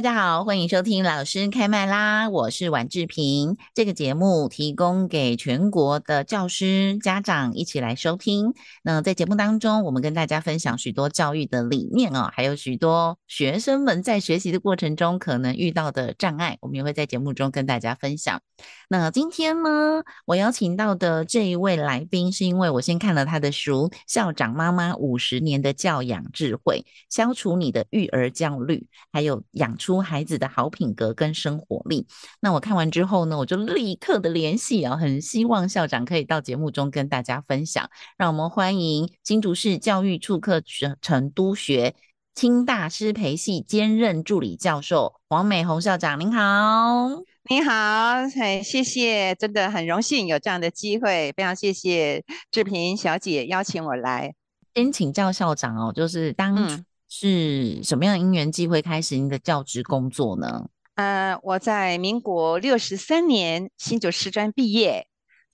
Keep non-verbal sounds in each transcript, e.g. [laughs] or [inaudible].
大家好，欢迎收听老师开麦啦！我是宛志平。这个节目提供给全国的教师、家长一起来收听。那在节目当中，我们跟大家分享许多教育的理念哦，还有许多学生们在学习的过程中可能遇到的障碍，我们也会在节目中跟大家分享。那今天呢，我邀请到的这一位来宾，是因为我先看了他的书《校长妈妈五十年的教养智慧》，消除你的育儿焦虑，还有养出。出孩子的好品格跟生活力。那我看完之后呢，我就立刻的联系啊，很希望校长可以到节目中跟大家分享。让我们欢迎新竹市教育处课程督学清大师培系兼任助理教授黄美红校长。您好，你好，很谢谢，真的很荣幸有这样的机会，非常谢谢志平小姐邀请我来。先请教校长哦，就是当。是什么样的因缘际会开始您的教职工作呢？呃，我在民国六十三年新竹师专毕业，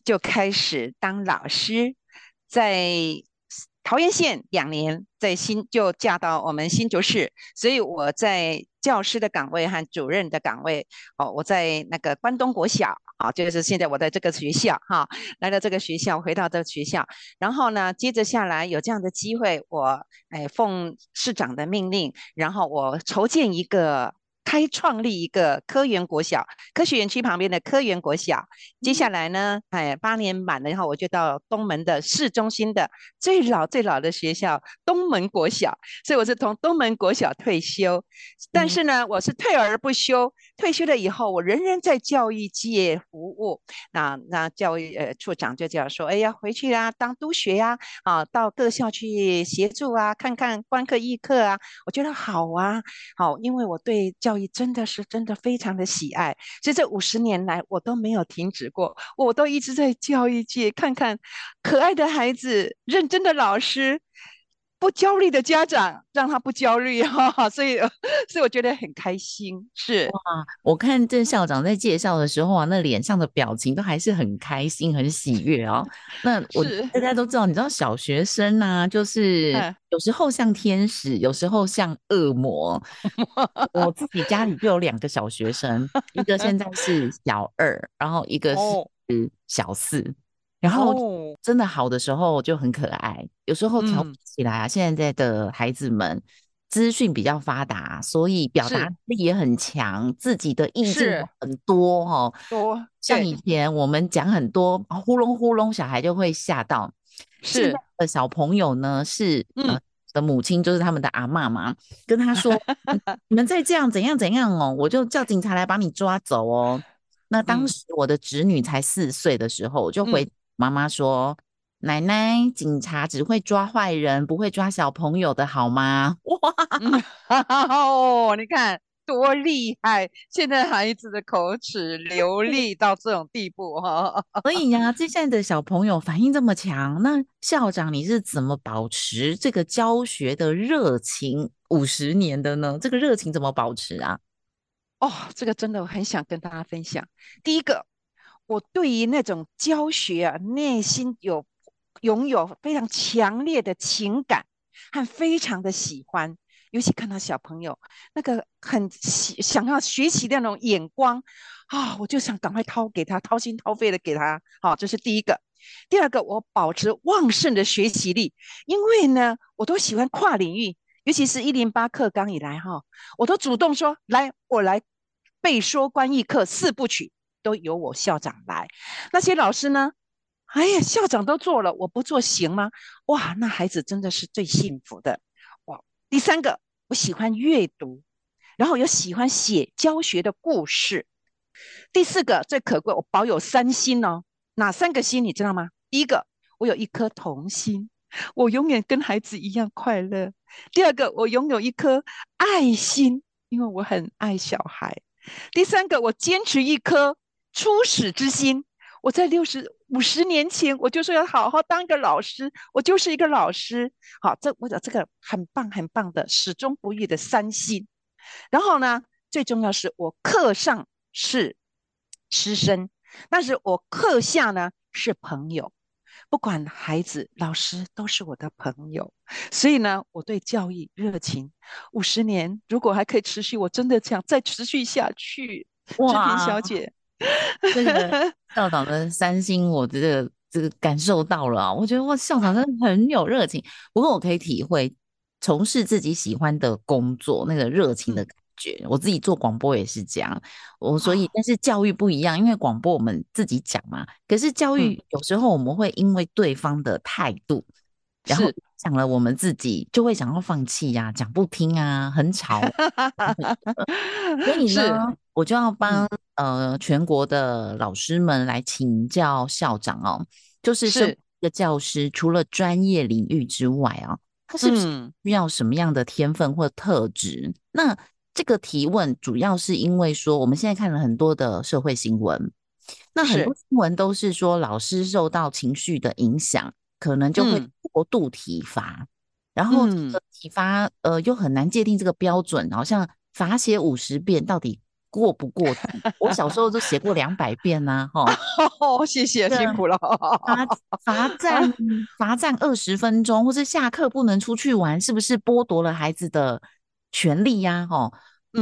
就开始当老师，在桃园县两年，在新就嫁到我们新竹市，所以我在教师的岗位和主任的岗位，哦，我在那个关东国小。好，就是现在我在这个学校哈，来到这个学校，回到这个学校，然后呢，接着下来有这样的机会，我哎奉市长的命令，然后我筹建一个。开创立一个科园国小，科学园区旁边的科园国小。接下来呢，哎，八年满了以后，我就到东门的市中心的最老最老的学校东门国小，所以我是从东门国小退休。但是呢，我是退而不休，退休了以后，我仍然在教育界服务。那那教育呃处长就这样说，哎呀，回去啊，当督学呀，啊，到各校去协助啊，看看观课议课啊，我觉得好啊，好，因为我对教育真的是真的非常的喜爱，所以这五十年来我都没有停止过，我都一直在教育界看看可爱的孩子，认真的老师。不焦虑的家长，让他不焦虑 [laughs] 哈，所以 [laughs] 所以我觉得很开心。是哇，我看郑校长在介绍的时候啊，那脸上的表情都还是很开心、很喜悦哦。[laughs] 那我大家都知道，你知道小学生啊，就是有时候像天使，有时候像恶魔。我自己家里就有两个小学生，一个现在是小二，然后一个是小四。然后真的好的时候就很可爱，哦、有时候调皮起来啊，嗯、现在的孩子们资讯比较发达，所以表达力也很强，自己的意见很多哦。多像以前我们讲很多呼隆呼隆，小孩就会吓到。是的小朋友呢，是、嗯呃、的母亲就是他们的阿嬷嘛，跟他说：“你们再这样怎样怎样哦，我就叫警察来把你抓走哦。”那当时我的侄女才四岁的时候，我就回。嗯妈妈说：“奶奶，警察只会抓坏人，不会抓小朋友的，好吗？” [laughs] 哇，[laughs] 哦，你看多厉害！现在孩子的口齿流利到这种地步哈。[laughs] 所以呀，这现在的小朋友反应这么强，那校长你是怎么保持这个教学的热情五十年的呢？这个热情怎么保持啊？哦，这个真的我很想跟大家分享。第一个。我对于那种教学啊，内心有拥有非常强烈的情感和非常的喜欢，尤其看到小朋友那个很喜想要学习的那种眼光啊，我就想赶快掏给他，掏心掏肺的给他。好，这是第一个。第二个，我保持旺盛的学习力，因为呢，我都喜欢跨领域，尤其是一零八课纲以来哈，我都主动说来，我来背说观议课四部曲。都由我校长来，那些老师呢？哎呀，校长都做了，我不做行吗？哇，那孩子真的是最幸福的哇！第三个，我喜欢阅读，然后又喜欢写教学的故事。第四个最可贵，我保有三心哦。哪三个心你知道吗？第一个，我有一颗童心，我永远跟孩子一样快乐。第二个，我拥有一颗爱心，因为我很爱小孩；第三个，我坚持一颗初始之心。我在六十五十年前，我就说要好好当一个老师，我就是一个老师。好，这我讲这个很棒很棒的始终不渝的三心。然后呢，最重要是我课上是师生，但是我课下呢是朋友。不管孩子、老师都是我的朋友，所以呢，我对教育热情五十年，如果还可以持续，我真的想再持续下去。哇，志平小姐。[laughs] 这个校长的三星，我这个这个感受到了啊！我觉得哇，校长真的很有热情。不过我可以体会从事自己喜欢的工作那个热情的感觉。我自己做广播也是这样，我所以但是教育不一样，因为广播我们自己讲嘛。可是教育有时候我们会因为对方的态度，然后讲了我们自己就会想要放弃呀，讲不听啊，很吵。[laughs] 所以呢，我就要帮。呃，全国的老师们来请教校长哦，就是是一个教师，除了专业领域之外啊，他是不是需要什么样的天分或特质？嗯、那这个提问主要是因为说，我们现在看了很多的社会新闻，那很多新闻都是说老师受到情绪的影响，可能就会过度体罚，嗯、然后这个体罚呃又很难界定这个标准，好像罚写五十遍到底。过不过？我小时候都写过两百遍呐、啊，哈、哦！[laughs] 谢谢，辛苦了。罚罚站 [laughs] 罚站二十分钟，或是下课不能出去玩，是不是剥夺了孩子的权利呀？哈，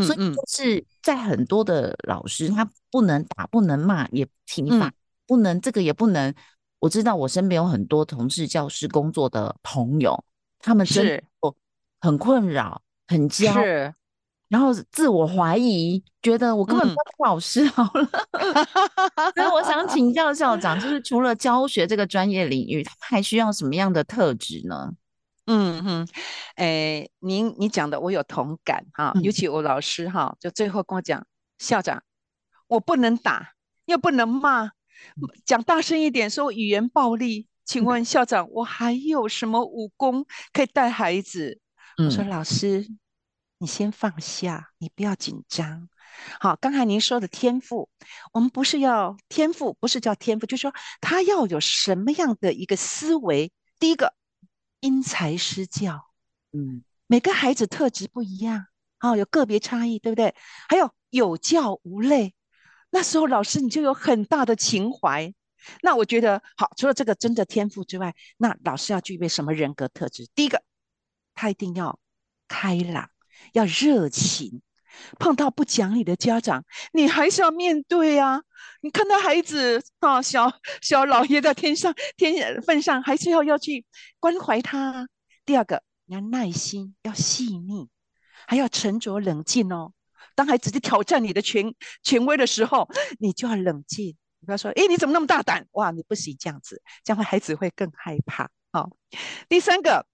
所以就是在很多的老师，他不能打，不能骂，也体罚，不能这个也不能。我知道我身边有很多从事教师工作的朋友，他们是很困扰，很焦。然后自我怀疑，觉得我根本不是老师好了。嗯、[laughs] 所以我想请教校长，就是除了教学这个专业领域，他还需要什么样的特质呢？嗯哼，诶，您你讲的我有同感哈，尤其我老师哈，就最后跟我讲，校长，我不能打，又不能骂，讲大声一点，说语言暴力。请问校长，我还有什么武功可以带孩子？我说老师。你先放下，你不要紧张。好，刚才您说的天赋，我们不是要天赋，不是叫天赋，就是说他要有什么样的一个思维。第一个，因材施教，嗯，每个孩子特质不一样，好，有个别差异，对不对？还有有教无类，那时候老师你就有很大的情怀。那我觉得，好，除了这个真的天赋之外，那老师要具备什么人格特质？第一个，他一定要开朗。要热情，碰到不讲理的家长，你还是要面对啊。你看到孩子啊，小小老爷在天上天份上，还是要要去关怀他。第二个，你要耐心，要细腻，还要沉着冷静哦。当孩子去挑战你的权权威的时候，你就要冷静。你不要说，哎，你怎么那么大胆？哇，你不行这样子，这样孩子会更害怕。好，第三个。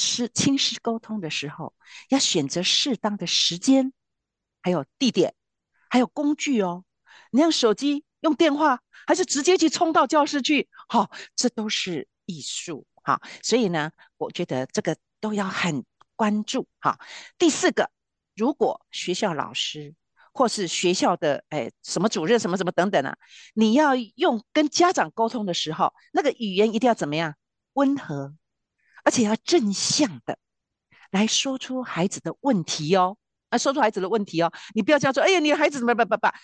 是亲师沟通的时候，要选择适当的时间，还有地点，还有工具哦。你用手机、用电话，还是直接去冲到教室去？好、这都是艺术。好、所以呢，我觉得这个都要很关注。好、第四个，如果学校老师或是学校的哎什么主任什么什么等等啊，你要用跟家长沟通的时候，那个语言一定要怎么样？温和。而且要正向的来说出孩子的问题哦，啊，说出孩子的问题哦，你不要这样说，哎呀，你的孩子怎么办？办办，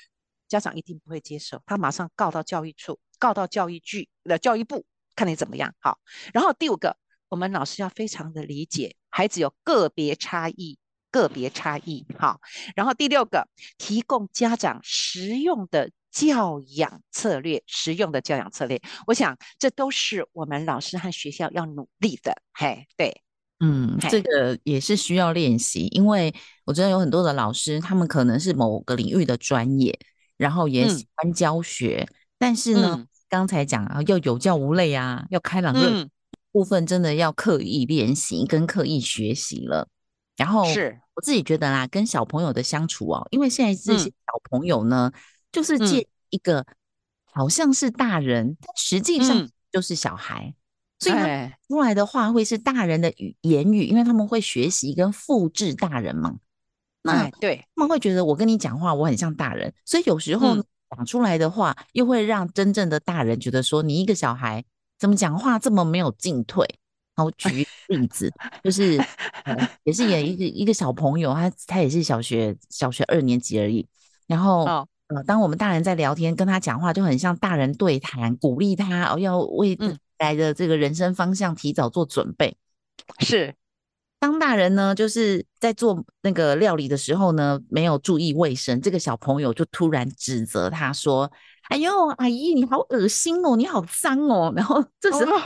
家长一定不会接受，他马上告到教育处，告到教育局的教育部，看你怎么样。好，然后第五个，我们老师要非常的理解孩子有个别差异，个别差异。好，然后第六个，提供家长实用的。教养策略，实用的教养策略，我想这都是我们老师和学校要努力的。嘿，对，嗯，这个也是需要练习，因为我知道有很多的老师，他们可能是某个领域的专业，然后也喜欢教学，嗯、但是呢，嗯、刚才讲啊，要有教无类啊，要开朗，的部分真的要刻意练习跟刻意学习了。然后是。我自己觉得啦，跟小朋友的相处哦，因为现在这些小朋友呢。嗯就是借一个好像是大人，但实际上就是小孩，所以他出来的话会是大人的语言语，因为他们会学习跟复制大人嘛。那对，他们会觉得我跟你讲话，我很像大人，所以有时候讲出来的话，又会让真正的大人觉得说，你一个小孩怎么讲话这么没有进退。然后举例子，就是、呃、也是演一个一个小朋友，他他也是小学小学二年级而已。然后、哦、呃，当我们大人在聊天，跟他讲话，就很像大人对谈，鼓励他哦，要为未来的这个人生方向提早做准备。是，当大人呢，就是在做那个料理的时候呢，没有注意卫生，这个小朋友就突然指责他说：“哎呦，阿姨你好恶心哦，你好脏哦。”然后这时候。哦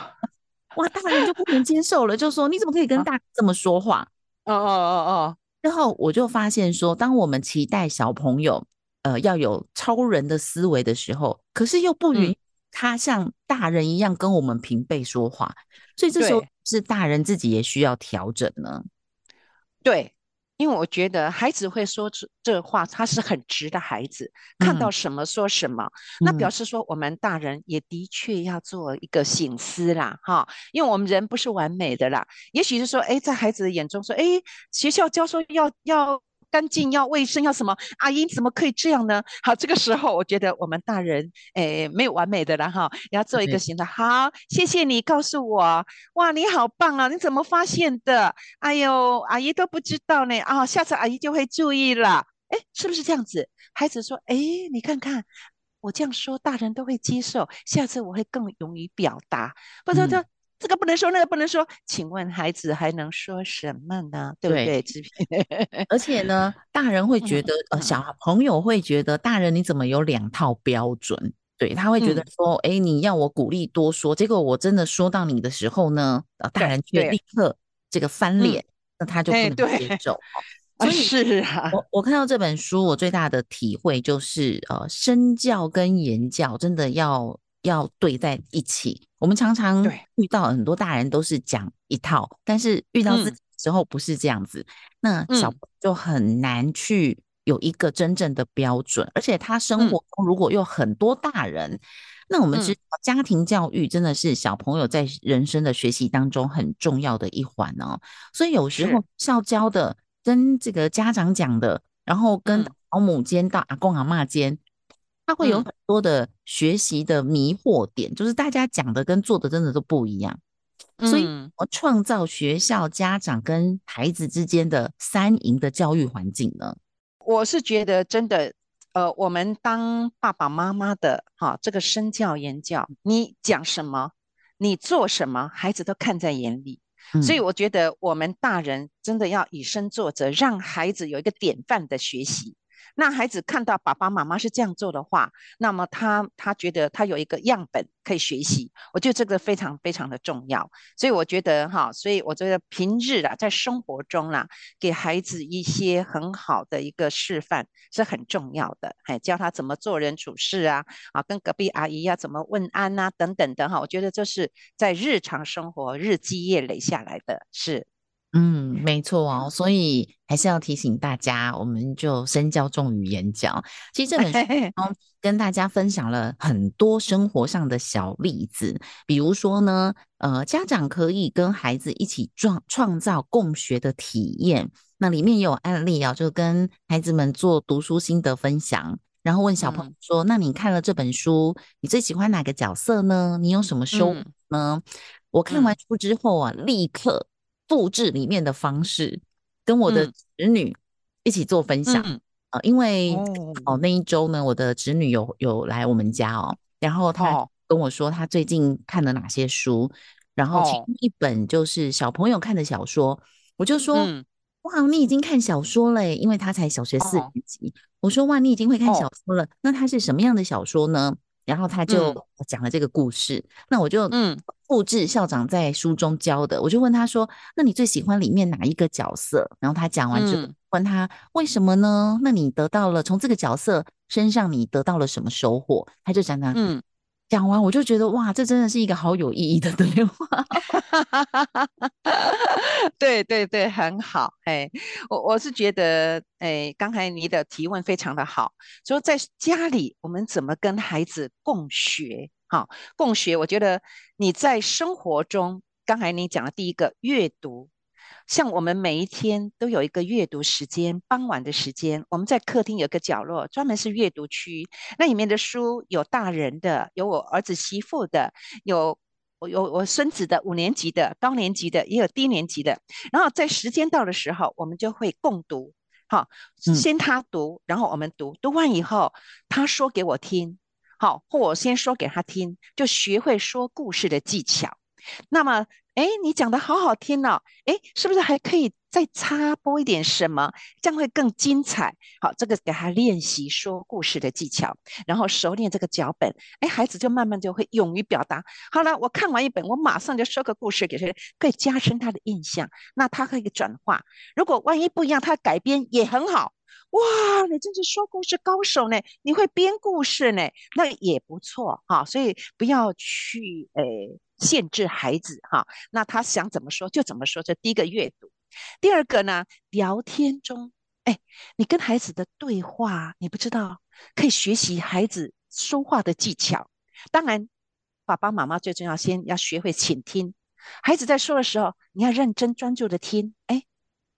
哇，大人就不能接受了，就说你怎么可以跟大人这么说话？哦哦哦哦。然后我就发现说，当我们期待小朋友呃要有超人的思维的时候，可是又不允他像大人一样跟我们平辈说话，嗯、所以这时候是大人自己也需要调整呢。对。因为我觉得孩子会说出这话，他是很直的孩子，看到什么说什么，嗯、那表示说我们大人也的确要做一个醒思啦，哈，因为我们人不是完美的啦，也许是说，哎，在孩子的眼中说，哎，学校教授要要。干净要卫生要什么？阿姨怎么可以这样呢？好，这个时候我觉得我们大人诶没有完美的了哈，要做一个行动。好，谢谢你告诉我，哇，你好棒啊！你怎么发现的？哎呦，阿姨都不知道呢啊，下次阿姨就会注意了。哎，是不是这样子？孩子说，哎，你看看我这样说，大人都会接受，下次我会更勇于表达。不知道。这个不能说，那个不能说，请问孩子还能说什么呢？对不对？对 [laughs] 而且呢，大人会觉得，呃，小朋友会觉得，大人你怎么有两套标准？对，他会觉得说，哎、嗯，你要我鼓励多说，结果我真的说到你的时候呢，大人却立刻这个翻脸，那他就不能接受。所以是啊，我我看到这本书，我最大的体会就是，呃，身教跟言教真的要。要对在一起，我们常常遇到很多大人都是讲一套，但是遇到自己的时候不是这样子，嗯、那小朋友就很难去有一个真正的标准，嗯、而且他生活中如果有很多大人，嗯、那我们知道家庭教育真的是小朋友在人生的学习当中很重要的一环哦，所以有时候校教的跟这个家长讲的，然后跟保姆间到阿公阿妈间。他会有很多的学习的迷惑点，嗯、就是大家讲的跟做的真的都不一样，嗯、所以我创造学校、家长跟孩子之间的三赢的教育环境呢？我是觉得真的，呃，我们当爸爸妈妈的，哈、啊，这个身教言教，你讲什么，你做什么，孩子都看在眼里，嗯、所以我觉得我们大人真的要以身作则，让孩子有一个典范的学习。那孩子看到爸爸妈妈是这样做的话，那么他他觉得他有一个样本可以学习，我觉得这个非常非常的重要。所以我觉得哈，所以我觉得平日啊，在生活中啦，给孩子一些很好的一个示范是很重要的。哎，教他怎么做人处事啊，啊，跟隔壁阿姨呀、啊、怎么问安啊，等等的哈，我觉得这是在日常生活日积月累下来的是。嗯，没错哦，所以还是要提醒大家，我们就身教重于言教。其实这本书 [laughs] 跟大家分享了很多生活上的小例子，比如说呢，呃，家长可以跟孩子一起创创造共学的体验。那里面也有案例啊，就跟孩子们做读书心得分享，然后问小朋友说：“嗯、那你看了这本书，你最喜欢哪个角色呢？你有什么收获呢？”嗯、我看完书之后啊，立刻。复制里面的方式，跟我的侄女一起做分享。嗯、呃，因为哦，哦那一周呢，我的侄女有有来我们家哦，然后她跟我说她最近看了哪些书，哦、然后其中一本就是小朋友看的小说，我就说、嗯、哇，你已经看小说了，因为她才小学四年级。哦、我说哇，你已经会看小说了，哦、那它是什么样的小说呢？然后他就讲了这个故事，嗯、那我就嗯复制校长在书中教的，嗯、我就问他说：“那你最喜欢里面哪一个角色？”然后他讲完之后，问他为什么呢？那你得到了从这个角色身上你得到了什么收获？他就讲讲嗯。讲完我就觉得哇，这真的是一个好有意义的 [laughs] 对话。[laughs] [laughs] 对对对，很好。哎，我我是觉得，哎，刚才你的提问非常的好，说在家里我们怎么跟孩子共学？好，共学，我觉得你在生活中，刚才你讲的第一个阅读，像我们每一天都有一个阅读时间，傍晚的时间，我们在客厅有个角落，专门是阅读区，那里面的书有大人的，有我儿子媳妇的，有我有我孙子的五年级的，高年级的，也有低年级的，然后在时间到的时候，我们就会共读。好，先他读，然后我们读，读完以后他说给我听，好，或我先说给他听，就学会说故事的技巧。那么，哎，你讲的好好听哦，哎，是不是还可以再插播一点什么，这样会更精彩？好，这个给他练习说故事的技巧，然后熟练这个脚本，哎，孩子就慢慢就会勇于表达。好了，我看完一本，我马上就说个故事给他，可以加深他的印象，那他可以转化。如果万一不一样，他改编也很好。哇，你真是说故事高手呢！你会编故事呢，那也不错哈。所以不要去诶限制孩子哈。那他想怎么说就怎么说。这第一个阅读，第二个呢，聊天中，哎，你跟孩子的对话，你不知道可以学习孩子说话的技巧。当然，爸爸妈妈最重要，先要学会倾听。孩子在说的时候，你要认真专注的听。哎，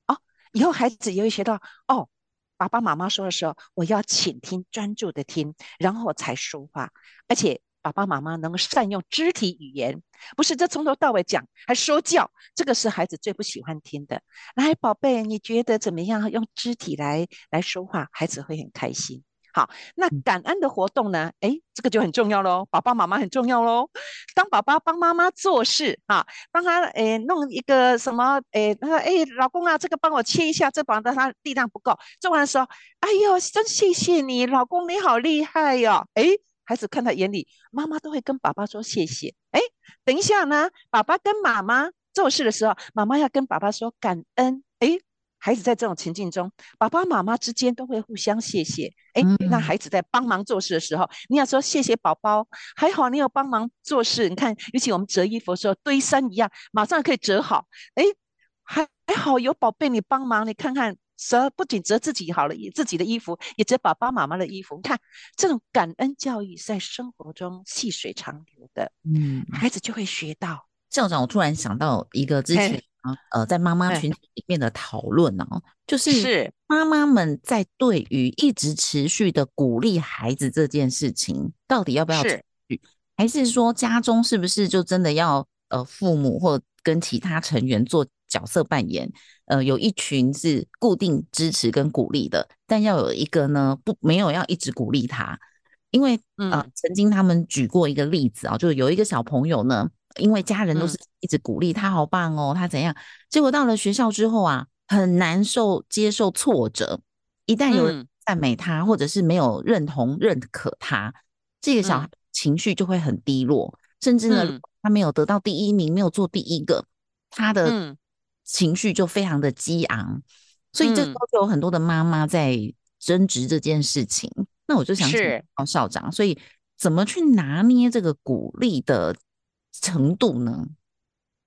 哦，以后孩子也会学到哦。爸爸妈妈说的时候，我要倾听，专注的听，然后才说话。而且爸爸妈妈能够善用肢体语言，不是这从头到尾讲还说教，这个是孩子最不喜欢听的。来，宝贝，你觉得怎么样？用肢体来来说话，孩子会很开心。好，那感恩的活动呢？哎，这个就很重要喽，爸爸妈妈很重要喽。当爸爸帮妈妈做事，啊，帮他诶弄一个什么，诶，他说哎，老公啊，这个帮我切一下，这把他力量不够。做完的时候，哎呦，真谢谢你，老公你好厉害哟、哦。哎，孩子看在眼里，妈妈都会跟爸爸说谢谢。哎，等一下呢，爸爸跟妈妈做事的时候，妈妈要跟爸爸说感恩。哎。孩子在这种情境中，爸爸妈妈之间都会互相谢谢。哎，那孩子在帮忙做事的时候，你要说谢谢宝宝，还好你有帮忙做事。你看，尤其我们折衣服的时候，堆山一样，马上可以折好。哎，还还好有宝贝你帮忙，你看看折不仅折自己好了，自己的衣服也折爸爸妈妈的衣服。你看这种感恩教育在生活中细水长流的，嗯，孩子就会学到。校长，我突然想到一个之前。啊，呃，在妈妈群里面的讨论哦，就是妈妈们在对于一直持续的鼓励孩子这件事情，到底要不要持续，还是说家中是不是就真的要呃父母或跟其他成员做角色扮演？呃，有一群是固定支持跟鼓励的，但要有一个呢不没有要一直鼓励他，因为呃曾经他们举过一个例子啊，就是有一个小朋友呢。因为家人都是一直鼓励他，好棒哦，他怎样？结果到了学校之后啊，很难受接受挫折。一旦有人赞美他，或者是没有认同认可他，这个小孩情绪就会很低落，甚至呢，他没有得到第一名，没有做第一个，他的情绪就非常的激昂。所以这时候就有很多的妈妈在争执这件事情。那我就想请教校长，所以怎么去拿捏这个鼓励的程度呢？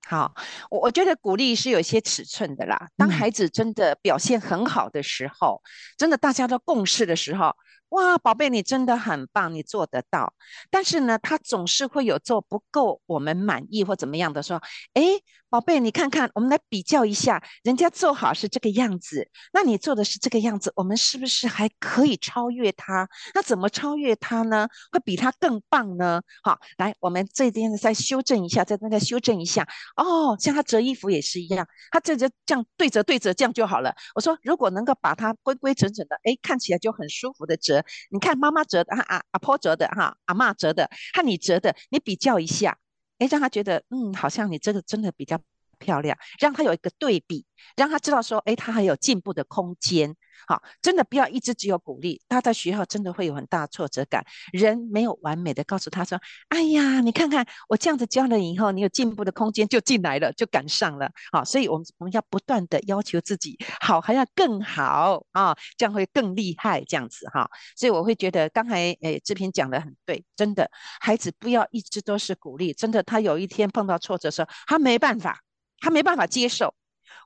好，我我觉得鼓励是有一些尺寸的啦。当孩子真的表现很好的时候，嗯、真的大家都共识的时候。哇，宝贝，你真的很棒，你做得到。但是呢，他总是会有做不够我们满意或怎么样的说，哎，宝贝，你看看，我们来比较一下，人家做好是这个样子，那你做的是这个样子，我们是不是还可以超越他？那怎么超越他呢？会比他更棒呢？好，来，我们这边再修正一下，再那个修正一下。哦，像他折衣服也是一样，他这就这样对折对折这样就好了。我说，如果能够把它规规整整的，哎，看起来就很舒服的折。你看妈妈折的，啊阿婆折的，哈阿嬷折的，和你折的，你比较一下，哎，让他觉得，嗯，好像你这个真的比较漂亮，让他有一个对比，让他知道说，哎，他还有进步的空间。好，真的不要一直只有鼓励，他在学校真的会有很大挫折感。人没有完美的，告诉他说，哎呀，你看看我这样子教了以后，你有进步的空间就进来了，就赶上了。好，所以我们我们要不断的要求自己，好还要更好啊，这样会更厉害，这样子哈。所以我会觉得刚才诶志平讲的很对，真的，孩子不要一直都是鼓励，真的，他有一天碰到挫折的时候，他没办法，他没办法接受。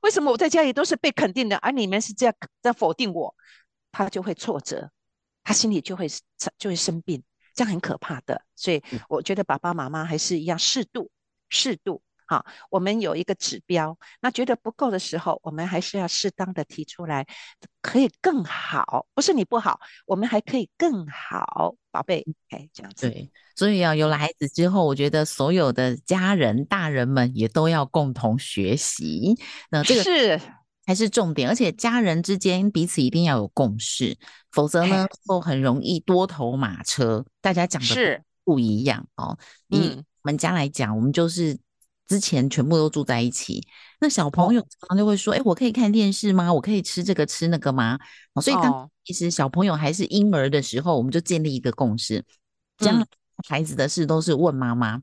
为什么我在家里都是被肯定的，而你们是这样在否定我？他就会挫折，他心里就会就会生病。这样很可怕的。所以我觉得爸爸妈妈还是一样适度，适度。好，我们有一个指标，那觉得不够的时候，我们还是要适当的提出来，可以更好。不是你不好，我们还可以更好，宝贝，哎，这样子。对，所以啊，有了孩子之后，我觉得所有的家人、大人们也都要共同学习。那这个是还是重点，而且家人之间彼此一定要有共识，否则呢，都很容易多头马车，大家讲的是不一样哦。以我们家来讲，我们就是。之前全部都住在一起，那小朋友常常就会说：“哎、哦欸，我可以看电视吗？我可以吃这个吃那个吗？”所以当其实小朋友还是婴儿的时候，我们就建立一个共识，将孩子的事都是问妈妈。嗯、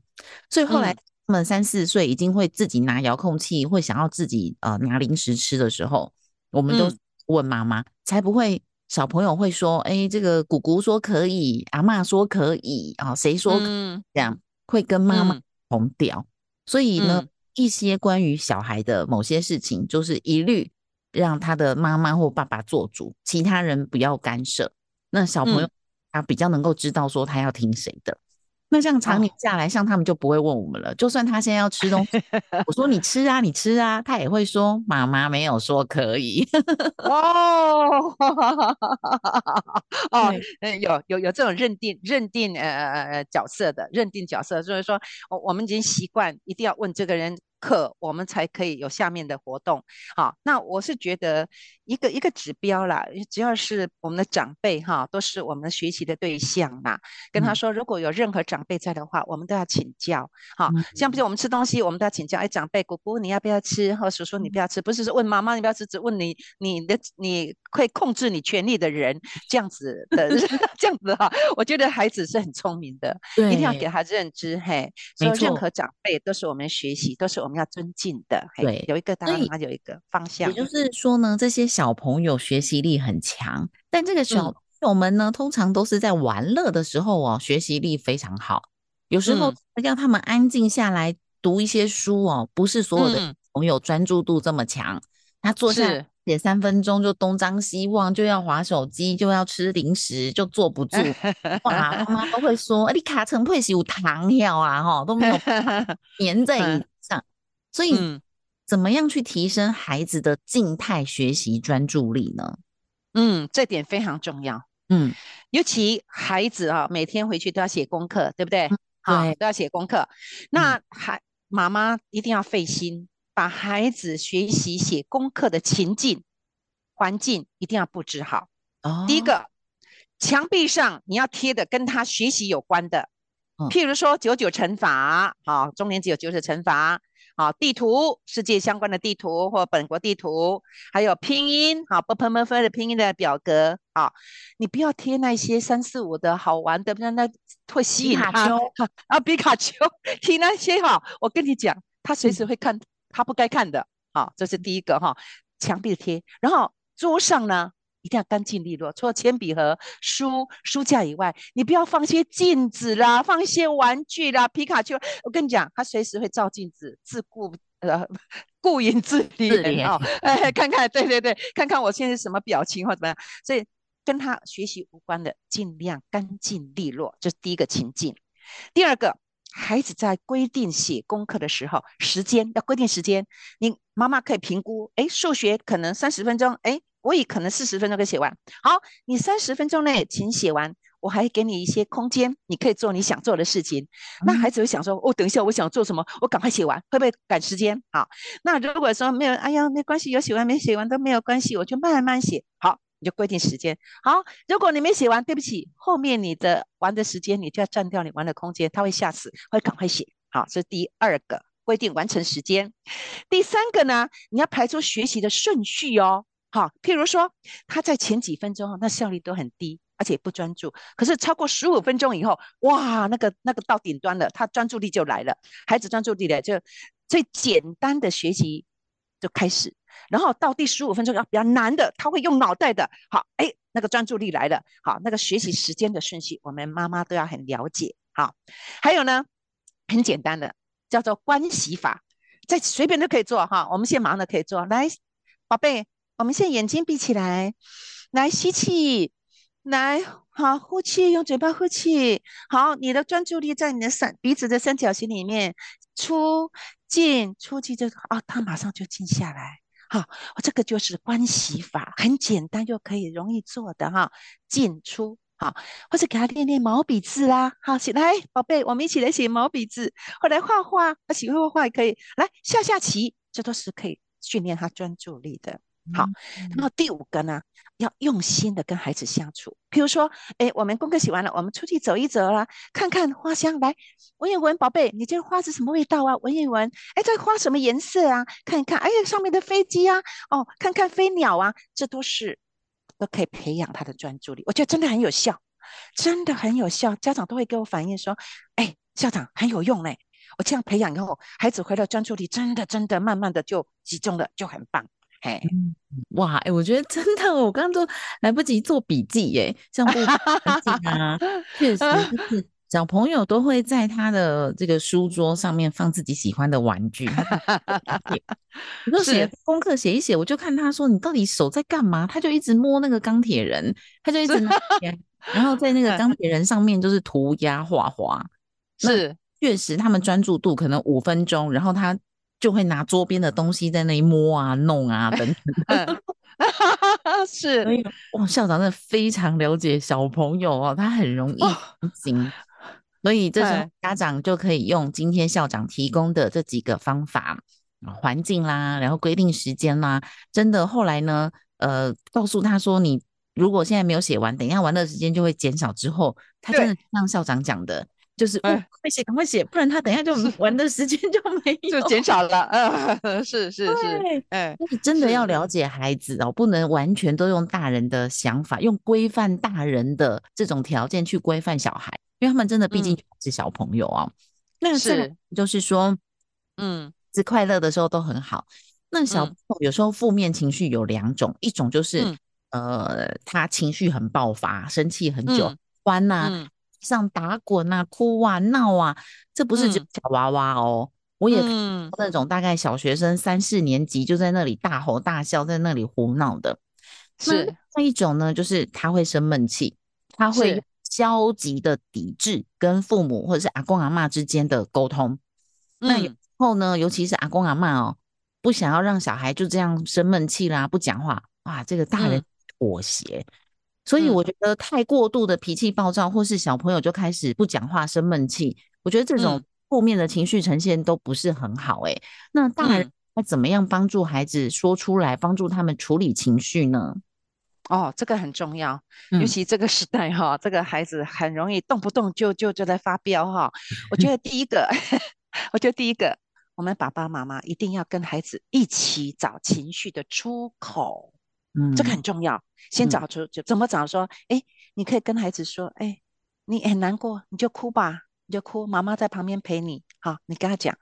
所以后来他们三四岁已经会自己拿遥控器，会想要自己呃拿零食吃的时候，我们都问妈妈，嗯、才不会小朋友会说：“哎、欸，这个姑姑说可以，阿嬷说可以啊，谁说可以？”嗯、这样会跟妈妈同调。嗯所以呢，嗯、一些关于小孩的某些事情，就是一律让他的妈妈或爸爸做主，其他人不要干涉。那小朋友他比较能够知道说他要听谁的。那这样常年下来，像他们就不会问我们了。就算他现在要吃东西，我说你吃啊，你吃啊，他也会说妈妈没有说可以。[laughs] 哦，哦，有有有这种认定认定呃呃角色的认定角色，就是说我我们已经习惯一定要问这个人。课我们才可以有下面的活动，好，那我是觉得一个一个指标啦，只要是我们的长辈哈，都是我们学习的对象嘛。跟他说，如果有任何长辈在的话，我们都要请教。好，像比如我们吃东西，我们都要请教。哎，长辈姑姑你要不要吃？或叔叔你不要吃，不是说问妈妈你不要吃，只问你你的你会控制你权利的人这样子的 [laughs] 这样子哈。我觉得孩子是很聪明的，对一定要给他认知。嘿，所以任何长辈都是我们学习，都是我们。要尊敬的，对，有一个答案，它有一个方向。也就是说呢，这些小朋友学习力很强，但这个小朋友们呢，嗯、通常都是在玩乐的时候哦，学习力非常好。有时候要他们安静下来读一些书哦，不是所有的朋友专注度这么强。嗯、他坐下写三分钟就东张西望，就要滑手机，就要吃零食，就坐不住。哇，妈妈都会说：“你卡成配是有糖尿啊，哈，都没有 [laughs] 粘在椅子上。”所以，怎么样去提升孩子的静态学习专注力呢？嗯，这点非常重要。嗯，尤其孩子啊，每天回去都要写功课，对不对？好，都要写功课。那孩妈妈一定要费心，把孩子学习写功课的情境环境一定要布置好。哦，第一个，墙壁上你要贴的跟他学习有关的，譬如说九九乘法，好，中年级有九九乘法。啊地图世界相关的地图或本国地图还有拼音啊不喷不菲的拼音的表格啊你不要贴那些三四五的好玩的那那会吸引他啊皮卡丘听那些哈我跟你讲他随时会看他不该看的啊这是第一个哈墙壁贴。然后桌上呢一定要干净利落，除了铅笔盒书书架以外，你不要放些镜子啦，放一些玩具啦，皮卡丘。我跟你讲，他随时会照镜子，自顾呃 [laughs] 顾影自怜啊。哎，[laughs] 看看，对对对，看看我现在什么表情或怎么样。所以跟他学习无关的，尽量干净利落，这是第一个情境。第二个，孩子在规定写功课的时候，时间要规定时间。你妈妈可以评估，哎，数学可能三十分钟，哎。我也可能四十分钟可以写完。好，你三十分钟内请写完，我还给你一些空间，你可以做你想做的事情。那孩子会想说：“哦，等一下，我想做什么？我赶快写完，会不会赶时间？”好，那如果说没有，哎呀，没关系，有写完没写完都没有关系，我就慢慢写。好，你就规定时间。好，如果你没写完，对不起，后面你的玩的时间你就要占掉你玩的空间，他会吓死，会赶快写。好，这是第二个规定完成时间。第三个呢，你要排出学习的顺序哦。好，譬如说他在前几分钟那效率都很低，而且不专注。可是超过十五分钟以后，哇，那个那个到顶端了，他专注力就来了。孩子专注力的就最简单的学习就开始，然后到第十五分钟要比较难的，他会用脑袋的。好，哎，那个专注力来了。好，那个学习时间的顺序，我们妈妈都要很了解。好，还有呢，很简单的叫做关系法，在随便都可以做哈。我们现在马上都可以做，来，宝贝。我们现在眼睛闭起来，来吸气，来好，呼气，用嘴巴呼气。好，你的专注力在你的三鼻子的三角形里面，出进出气就哦，他马上就静下来。好，这个就是观息法，很简单又可以容易做的哈。进出，好，或者给他练练毛笔字啦。好，起来，宝贝，我们一起来写毛笔字，或来画画。他喜欢画画也可以，来下下棋，这都是可以训练他专注力的。好，然后第五个呢，要用心的跟孩子相处。比如说，哎，我们功课写完了，我们出去走一走啦，看看花香，来闻一闻，宝贝，你这花是什么味道啊？闻一闻，哎，这花什么颜色啊？看一看，哎呀，上面的飞机啊，哦，看看飞鸟啊，这都是都可以培养他的专注力。我觉得真的很有效，真的很有效，家长都会给我反映说，哎，校长很有用嘞。我这样培养以后，孩子回到专注力真的真的慢慢的就集中了，就很棒。哎，哇，哎，我觉得真的，我刚刚都来不及做笔记耶，像不 [laughs] 环境啊，确实就是小朋友都会在他的这个书桌上面放自己喜欢的玩具。你说写 [laughs] 功课写一写，我就看他说，你到底手在干嘛？他就一直摸那个钢铁人，他就一直拿，然后在那个钢 [laughs] 铁人上面就是涂鸦画画。是，确实他们专注度可能五分钟，然后他。就会拿桌边的东西在那里摸啊、弄啊等等。[laughs] [laughs] 是，所以哇，校长真的非常了解小朋友哦，他很容易行，所以这时候家长就可以用今天校长提供的这几个方法，环境啦，然后规定时间啦，真的后来呢，呃，告诉他说，你如果现在没有写完，等一下玩的时间就会减少。之后，他真的像校长讲的。就是，快写，赶快写，不然他等一下就玩的时间就没 [laughs] 有，就减少了。嗯，[laughs] 是是是，哎，真的要了解孩子哦，不能完全都用大人的想法，用规范大人的这种条件去规范小孩，因为他们真的毕竟是小朋友啊。那是就是说，嗯，是快乐的时候都很好。那小朋友有时候负面情绪有两种，一种就是呃，他情绪很爆发，生气很久，欢呐。上打滚啊，哭啊，闹啊，这不是只小娃娃哦。嗯、我也看到那种大概小学生三四年级就在那里大吼大叫，在那里胡闹的。是那一种呢，就是他会生闷气，他会消极的抵制跟父母或者是阿公阿妈之间的沟通。嗯、那以后呢，尤其是阿公阿妈哦，不想要让小孩就这样生闷气啦，不讲话，哇，这个大人妥协。嗯所以我觉得太过度的脾气暴躁，或是小朋友就开始不讲话、生闷气，我觉得这种负面的情绪呈现都不是很好。诶，那大人该怎么样帮助孩子说出来，帮助他们处理情绪呢？哦，这个很重要，尤其这个时代哈，这个孩子很容易动不动就就就在发飙哈。我觉得第一个，[laughs] 我觉得第一个，我们爸爸妈妈一定要跟孩子一起找情绪的出口。嗯，这个很重要。先找出就怎么找？说，哎，你可以跟孩子说，哎，你很难过，你就哭吧，你就哭，妈妈在旁边陪你。好，你跟他讲。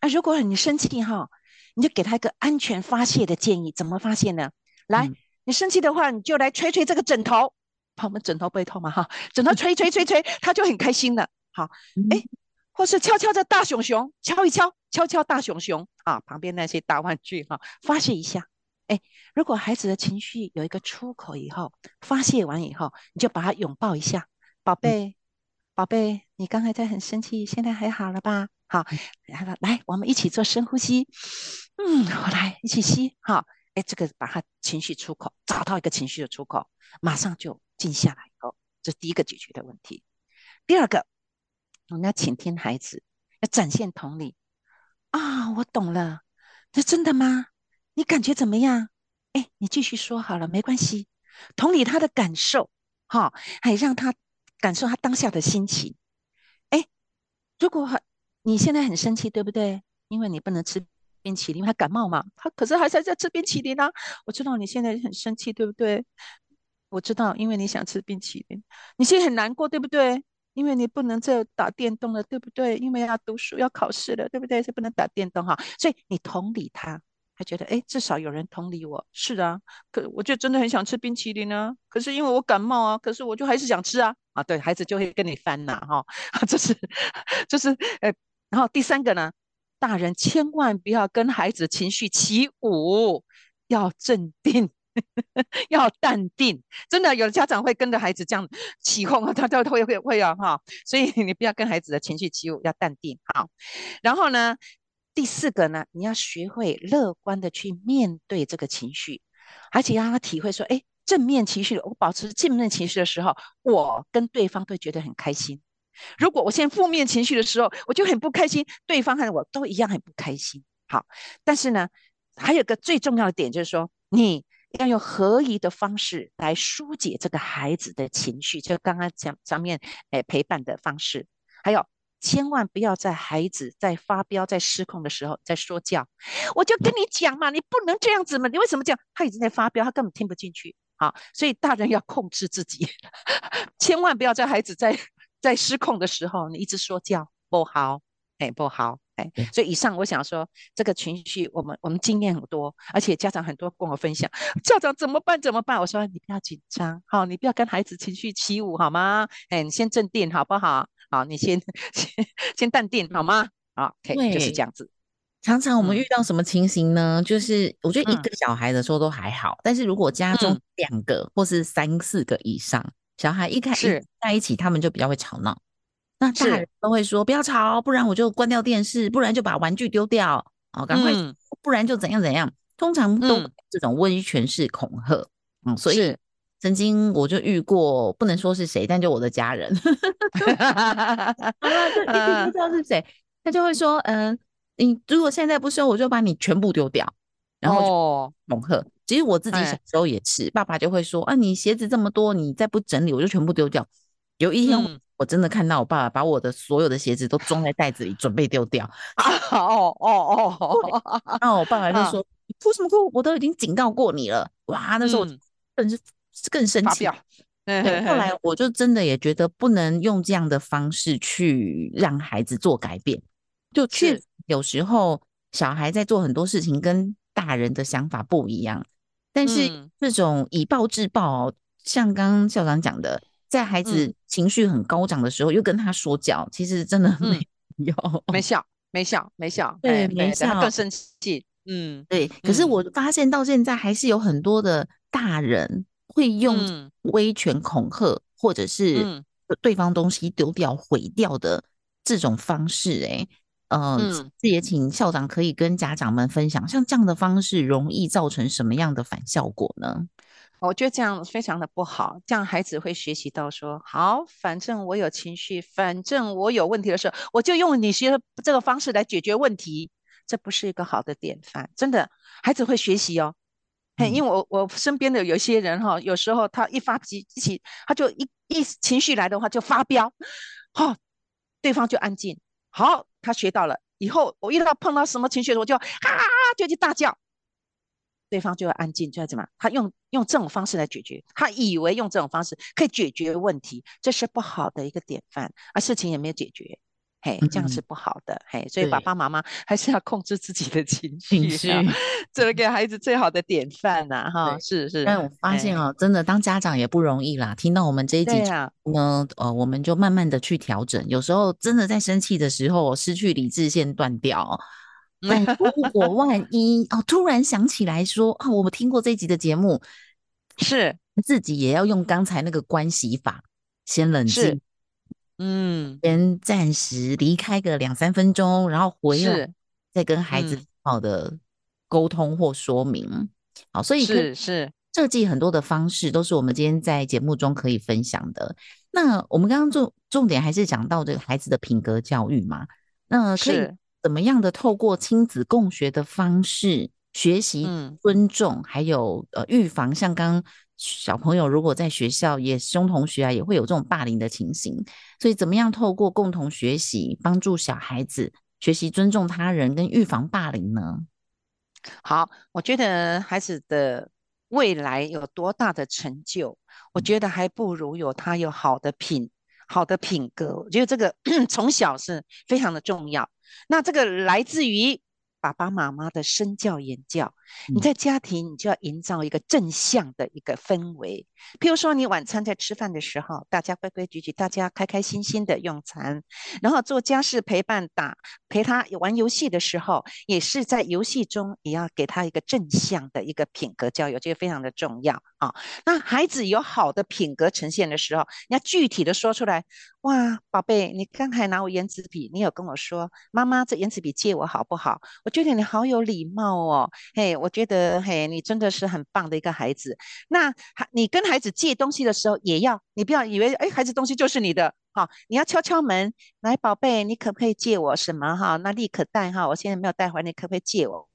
啊，如果你生气哈，你就给他一个安全发泄的建议。怎么发泄呢？来，你生气的话，你就来捶捶这个枕头，怕我们枕头背痛嘛哈，枕头捶捶捶捶，他就很开心了。好，哎，或是敲敲这大熊熊，敲一敲，敲敲大熊熊啊，旁边那些大玩具哈，发泄一下。哎，如果孩子的情绪有一个出口以后，发泄完以后，你就把他拥抱一下，宝贝，宝贝，你刚才在很生气，现在还好了吧？好，然后来，我们一起做深呼吸，嗯，我来一起吸，好，哎，这个把他情绪出口，找到一个情绪的出口，马上就静下来以后，这是第一个解决的问题。第二个，我们要倾听孩子，要展现同理啊，我懂了，这真的吗？你感觉怎么样？哎，你继续说好了，没关系。同理他的感受，哈，还让他感受他当下的心情。哎，如果你现在很生气，对不对？因为你不能吃冰淇淋，因为他感冒嘛。他可是还是在吃冰淇淋呢。我知道你现在很生气，对不对？我知道，因为你想吃冰淇淋。你现在很难过，对不对？因为你不能再打电动了，对不对？因为要读书要考试了，对不对？是不能打电动哈。所以你同理他。他觉得，哎，至少有人同理我。是啊，可我就真的很想吃冰淇淋啊。可是因为我感冒啊，可是我就还是想吃啊。啊，对，孩子就会跟你翻呐，哈，[laughs] 这是，这是，呃，然后第三个呢，大人千万不要跟孩子情绪起舞，要镇定，[laughs] 要淡定。真的，有的家长会跟着孩子这样起哄啊，他都会会会啊哈。所以你不要跟孩子的情绪起舞，要淡定好。然后呢，第四个呢，你要学会乐观的去面对这个情绪，而且让他体会说，哎，正面情绪，我保持正面情绪的时候，我跟对方都觉得很开心。如果我现在负面情绪的时候，我就很不开心，对方和我都一样很不开心。好，但是呢，还有个最重要的点就是说，你要用合宜的方式来疏解这个孩子的情绪，就刚刚讲上面诶陪伴的方式。还有，千万不要在孩子在发飙、在失控的时候在说教。我就跟你讲嘛，你不能这样子嘛，你为什么这样？他已经在发飙，他根本听不进去。好，所以大人要控制自己，[laughs] 千万不要在孩子在。在失控的时候，你一直说教不好，哎，不好，哎，所以以上我想说，这个情绪，我们我们经验很多，而且家长很多跟我分享，校长怎么办？怎么办？我说你不要紧张，好，你不要跟孩子情绪起舞，好吗？哎，你先镇定，好不好？好，你先先先淡定，好吗？好，OK，就是这样子。常常我们遇到什么情形呢？嗯、就是我觉得一个小孩的时候都还好，嗯、但是如果家中两个或是三四个以上。小孩一开始在一起，他们就比较会吵闹。那大人都会说不要吵，不然我就关掉电视，不然就把玩具丢掉，哦，赶快，嗯、不然就怎样怎样。通常都这种威权式恐吓，嗯，嗯，所以曾经我就遇过，不能说是谁，但就我的家人，[laughs] 啊，就一定不知道是谁，他就会说，嗯、呃，你如果现在不收，我就把你全部丢掉，然后恐吓。哦其实我自己小时候也是，哎、爸爸就会说啊，你鞋子这么多，你再不整理，我就全部丢掉。有一天，我真的看到我爸爸把我的所有的鞋子都装在袋子里，准备丢掉。[laughs] 哦哦哦，[laughs] 然后我爸爸就说：“你哭什么哭？我都已经警告过你了。”哇，那时候我真是更生气。对，后来我就真的也觉得不能用这样的方式去让孩子做改变。就确实有时候小孩在做很多事情跟大人的想法不一样。但是这种以暴制暴，像刚刚校长讲的，在孩子情绪很高涨的时候，又跟他说教，其实真的没有没效，没效，没效，对，没效，更生气。嗯，对。可是我发现到现在还是有很多的大人会用威权恐吓，或者是对方东西丢掉、毁掉的这种方式，哎。呃，这也请校长可以跟家长们分享，像这样的方式容易造成什么样的反效果呢？我觉得这样非常的不好，这样孩子会学习到说，好，反正我有情绪，反正我有问题的时候，我就用你学的这个方式来解决问题，这不是一个好的典范。真的，孩子会学习哦。嘿，因为我我身边的有些人哈，有时候他一发脾气，他就一一情绪来的话就发飙，好，对方就安静。好，他学到了以后，我遇到碰到什么情绪，我就啊就去大叫，对方就会安静，就要怎么？他用用这种方式来解决，他以为用这种方式可以解决问题，这是不好的一个典范，而事情也没有解决。嘿，这样是不好的。嗯、嘿，所以爸爸妈妈 [laughs] 还是要控制自己的情 [laughs] 绪，这个给孩子最好的典范呐、啊。哈，是是。但我发现哦，真的当家长也不容易啦。听到我们这一集呢，啊、呃，我们就慢慢的去调整。有时候真的在生气的时候，失去理智线断掉。[laughs] 但如果万一哦，突然想起来说啊，我们听过这一集的节目，是自己也要用刚才那个关系法，先冷静。嗯，先暂时离开个两三分钟，然后回来再跟孩子好的沟通或说明。嗯、好，所以是是设计很多的方式，都是我们今天在节目中可以分享的。那我们刚刚重重点还是讲到这个孩子的品格教育嘛？那可以怎么样的透过亲子共学的方式学习尊重，嗯、还有呃预防像刚。小朋友如果在学校也中同学啊，也会有这种霸凌的情形，所以怎么样透过共同学习，帮助小孩子学习尊重他人跟预防霸凌呢？好，我觉得孩子的未来有多大的成就，我觉得还不如有他有好的品好的品格。我觉得这个 [clears throat] 从小是非常的重要。那这个来自于爸爸妈妈的身教言教，你在家庭，你就要营造一个正向的一个氛围。譬如说，你晚餐在吃饭的时候，大家规规矩矩，大家开开心心的用餐，然后做家事陪伴打陪他玩游戏的时候，也是在游戏中也要给他一个正向的一个品格教育，这个非常的重要啊。那孩子有好的品格呈现的时候，你要具体的说出来。哇，宝贝，你刚才拿我圆珠笔，你有跟我说，妈妈，这圆珠笔借我好不好？我觉得你好有礼貌哦，嘿，我觉得嘿，你真的是很棒的一个孩子。那你跟孩子借东西的时候，也要你不要以为哎，孩子东西就是你的，好，你要敲敲门，来，宝贝，你可不可以借我什么哈？那立刻带哈，我现在没有带回来，你可不可以借我？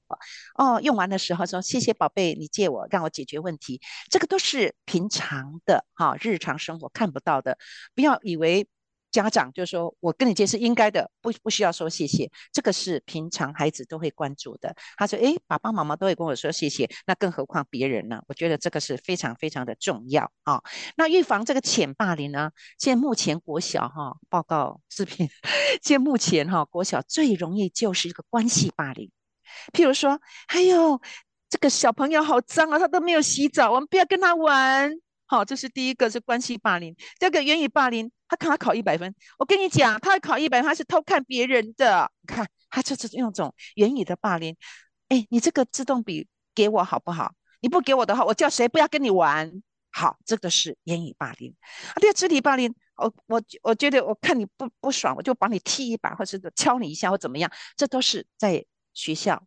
哦，用完的时候说谢谢宝贝，你借我让我解决问题，这个都是平常的哈，日常生活看不到的，不要以为。家长就说：“我跟你借是应该的，不不需要说谢谢。这个是平常孩子都会关注的。”他说：“诶，爸爸妈妈都会跟我说谢谢，那更何况别人呢？”我觉得这个是非常非常的重要啊。那预防这个浅霸凌呢？现在目前国小哈报告视频，现在目前哈国小最容易就是一个关系霸凌。譬如说，还有这个小朋友好脏啊，他都没有洗澡，我们不要跟他玩。好，这是第一个是关系霸凌。第二个言语霸凌。他看他考一百分，我跟你讲，他考一百分，他是偷看别人的。你看，他就是用这种言语的霸凌。哎，你这个自动笔给我好不好？你不给我的话，我叫谁不要跟你玩。好，这个是言语霸凌。啊，对肢体霸凌，我我我觉得我看你不不爽，我就把你踢一把，或者敲你一下，或怎么样，这都是在学校。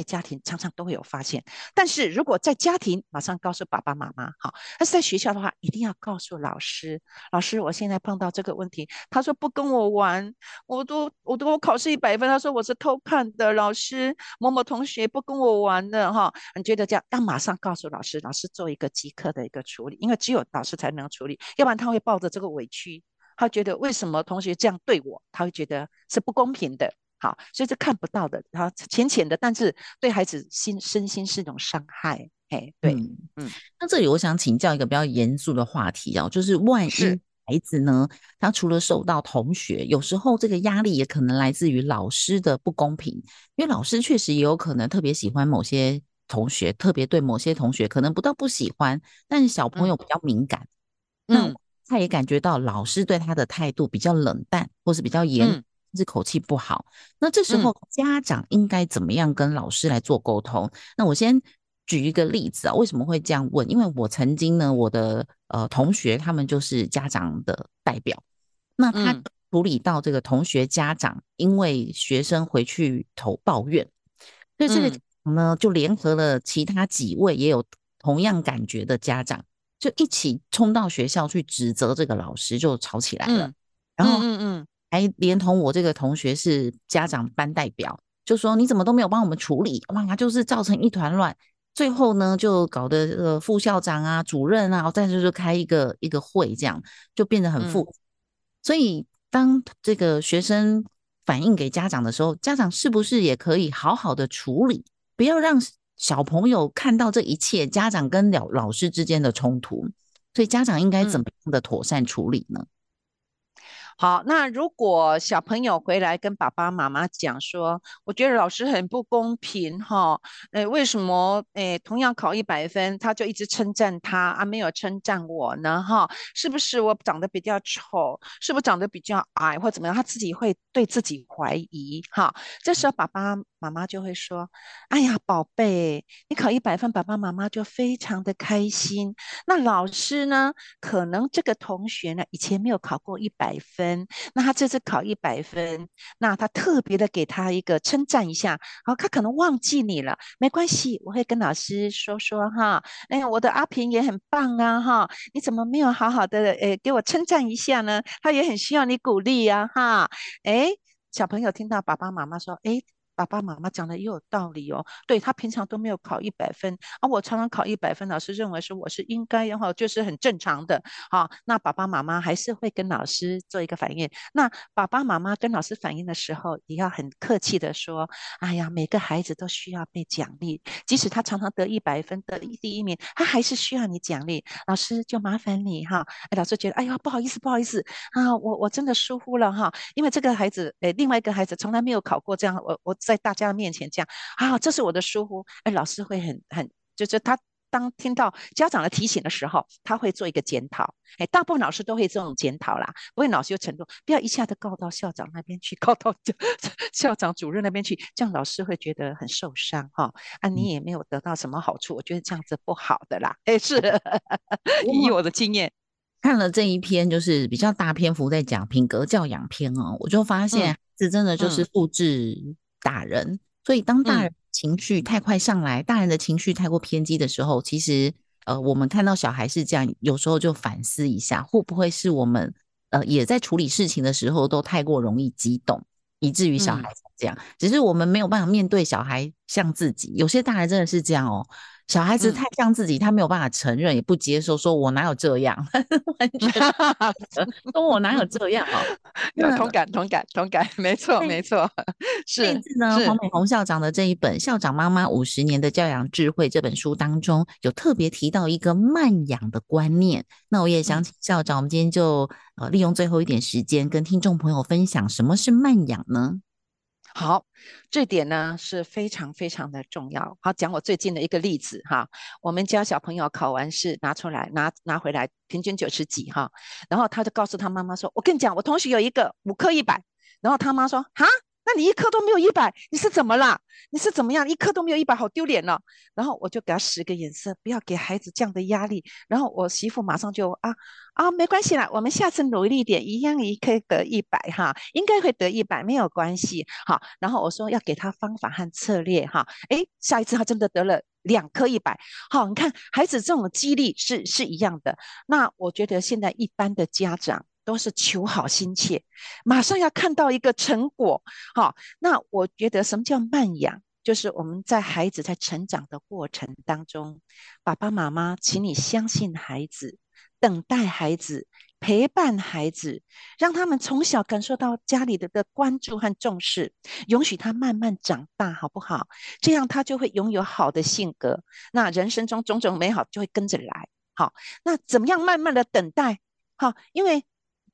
在家庭常常都会有发现，但是如果在家庭马上告诉爸爸妈妈，好，但是在学校的话，一定要告诉老师。老师，我现在碰到这个问题，他说不跟我玩，我都我都我考试一百分，他说我是偷看的。老师，某某同学不跟我玩的哈，你觉得这样要马上告诉老师，老师做一个即刻的一个处理，因为只有老师才能处理，要不然他会抱着这个委屈，他觉得为什么同学这样对我，他会觉得是不公平的。好，所以是看不到的，然后浅浅的，但是对孩子心身心是一种伤害。哎，对，嗯，嗯，那这里我想请教一个比较严肃的话题啊，就是万一孩子呢，他除了受到同学，有时候这个压力也可能来自于老师的不公平，因为老师确实也有可能特别喜欢某些同学，特别对某些同学可能不到不喜欢，但是小朋友比较敏感，嗯，那他也感觉到老师对他的态度比较冷淡，或是比较严。嗯是口气不好，那这时候家长应该怎么样跟老师来做沟通？嗯、那我先举一个例子啊，为什么会这样问？因为我曾经呢，我的呃同学他们就是家长的代表，那他处理到这个同学家长因为学生回去投抱怨，所以这个呢就联合了其他几位也有同样感觉的家长，就一起冲到学校去指责这个老师，就吵起来了。嗯、然后，嗯嗯。还连同我这个同学是家长班代表，就说你怎么都没有帮我们处理，哇，就是造成一团乱。最后呢，就搞得呃副校长啊、主任啊，再就是开一个一个会，这样就变得很复杂。嗯、所以当这个学生反映给家长的时候，家长是不是也可以好好的处理，不要让小朋友看到这一切家长跟老老师之间的冲突？所以家长应该怎么样的妥善处理呢？嗯好，那如果小朋友回来跟爸爸妈妈讲说，我觉得老师很不公平哈，诶，为什么诶同样考一百分，他就一直称赞他啊，没有称赞我呢哈？是不是我长得比较丑？是不是长得比较矮或怎么样？他自己会对自己怀疑哈。这时候爸爸妈妈就会说，哎呀，宝贝，你考一百分，爸爸妈妈就非常的开心。那老师呢？可能这个同学呢，以前没有考过一百分。那他这次考一百分，那他特别的给他一个称赞一下，好，他可能忘记你了，没关系，我会跟老师说说哈。哎，我的阿平也很棒啊哈，你怎么没有好好的诶给我称赞一下呢？他也很需要你鼓励呀哈。哎，小朋友听到爸爸妈妈说，哎。爸爸妈妈讲的也有道理哦，对，他平常都没有考一百分啊，我常常考一百分，老师认为说我是应该，然后就是很正常的，好，那爸爸妈妈还是会跟老师做一个反应。那爸爸妈妈跟老师反应的时候，也要很客气的说，哎呀，每个孩子都需要被奖励，即使他常常得一百分，得第一名，他还是需要你奖励。老师就麻烦你哈，哎，老师觉得，哎呀，不好意思，不好意思啊，我我真的疏忽了哈，因为这个孩子，哎，另外一个孩子从来没有考过这样，我我。在大家面前讲啊，这是我的疏忽，哎，老师会很很，就是他。当听到家长的提醒的时候，他会做一个检讨。哎，大部分老师都会这种检讨啦，不会老师有承诺，不要一下子告到校长那边去，告到 [laughs] 校长主任那边去，这样老师会觉得很受伤哈。啊，你也没有得到什么好处，我觉得这样子不好的啦。哎，是，以我的经验，看了这一篇就是比较大篇幅在讲品格教养篇哦，我就发现这真的就是复制大人，嗯、所以当大人、嗯。情绪太快上来，大人的情绪太过偏激的时候，其实呃，我们看到小孩是这样，有时候就反思一下，会不会是我们呃也在处理事情的时候都太过容易激动，以至于小孩子这样。嗯、只是我们没有办法面对小孩像自己，有些大人真的是这样哦。小孩子太像自己，嗯、他没有办法承认，也不接受，说我哪有这样，[laughs] 完全说我哪有这样哦。[laughs] 有同感，同感，同感，[laughs] 没错，没错。是。这次呢，黄美虹校长的这一本《校长妈妈五十年的教养智慧》这本书当中，有特别提到一个慢养的观念。那我也想请校长，我们今天就呃利用最后一点时间，跟听众朋友分享什么是慢养呢？好，这点呢是非常非常的重要。好，讲我最近的一个例子哈，我们家小朋友考完试拿出来，拿拿回来，平均九十几哈，然后他就告诉他妈妈说：“我跟你讲，我同学有一个五科一百。”然后他妈说：“哈。”那你一科都没有一百，你是怎么啦？你是怎么样？一科都没有一百，好丢脸了。然后我就给他使个眼色，不要给孩子这样的压力。然后我媳妇马上就啊啊，没关系啦，我们下次努力一点，一样也可以得一百哈，应该会得一百，没有关系。好，然后我说要给他方法和策略哈。诶，下一次他真的得了两科一百。好，你看孩子这种激励是是一样的。那我觉得现在一般的家长。都是求好心切，马上要看到一个成果。好，那我觉得什么叫慢养？就是我们在孩子在成长的过程当中，爸爸妈妈，请你相信孩子，等待孩子，陪伴孩子，让他们从小感受到家里的的关注和重视，允许他慢慢长大，好不好？这样他就会拥有好的性格，那人生中种种美好就会跟着来。好，那怎么样慢慢的等待？好，因为。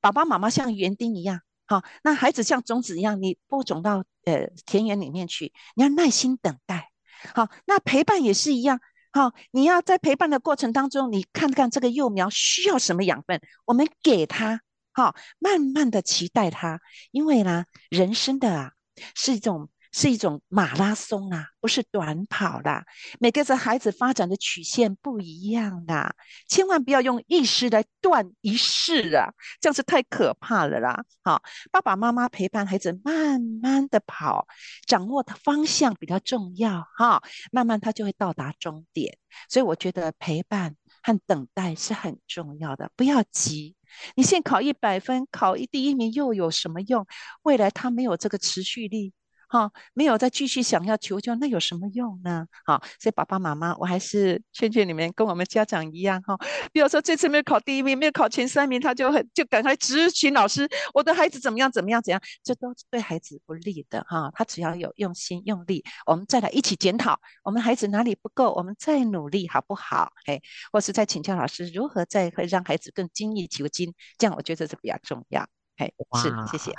爸爸妈妈像园丁一样，好，那孩子像种子一样，你播种到呃田园里面去，你要耐心等待，好，那陪伴也是一样，好，你要在陪伴的过程当中，你看看这个幼苗需要什么养分，我们给它，好，慢慢的期待它，因为呢，人生的啊是一种。是一种马拉松啊，不是短跑啦。每个孩子发展的曲线不一样的，千万不要用一时来断一世啊，这样是太可怕了啦。好，爸爸妈妈陪伴孩子慢慢的跑，掌握的方向比较重要哈，慢慢他就会到达终点。所以我觉得陪伴和等待是很重要的，不要急。你现在考一百分，考一第一名又有什么用？未来他没有这个持续力。哈，没有再继续想要求救，那有什么用呢？好，所以爸爸妈妈，我还是劝劝你们，跟我们家长一样哈。比如说这次没有考第一名，没有考前三名，他就很就赶快咨询老师，我的孩子怎么样怎么样怎样，这都是对孩子不利的哈。他只要有用心用力，我们再来一起检讨，我们孩子哪里不够，我们再努力好不好？哎，或是再请教老师如何再会让孩子更精益求精，这样我觉得是比较重要。哎，是，谢谢。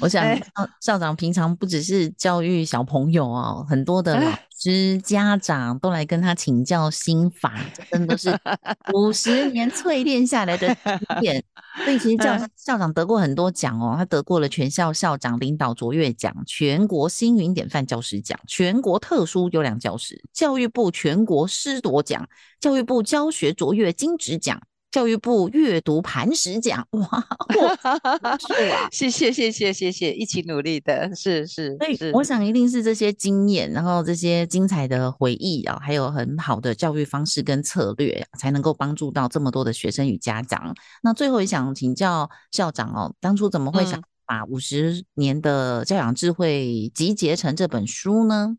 我想校校长平常不只是教育小朋友哦，很多的老师、家长都来跟他请教心法，真的是 [laughs] 五十年淬炼下来的经验。[laughs] 所以其实教校长得过很多奖哦，他得过了全校校长领导卓越奖、全国星云典范教师奖、全国特殊优良教师、教育部全国师铎奖、教育部教学卓越金质奖。教育部阅读磐石奖，哇，[laughs] 是啊，[laughs] 谢谢谢谢谢谢，一起努力的，是是，所以我想一定是这些经验，然后这些精彩的回忆啊，还有很好的教育方式跟策略，才能够帮助到这么多的学生与家长。那最后也想请教校长哦，当初怎么会想把五十年的教养智慧集结成这本书呢？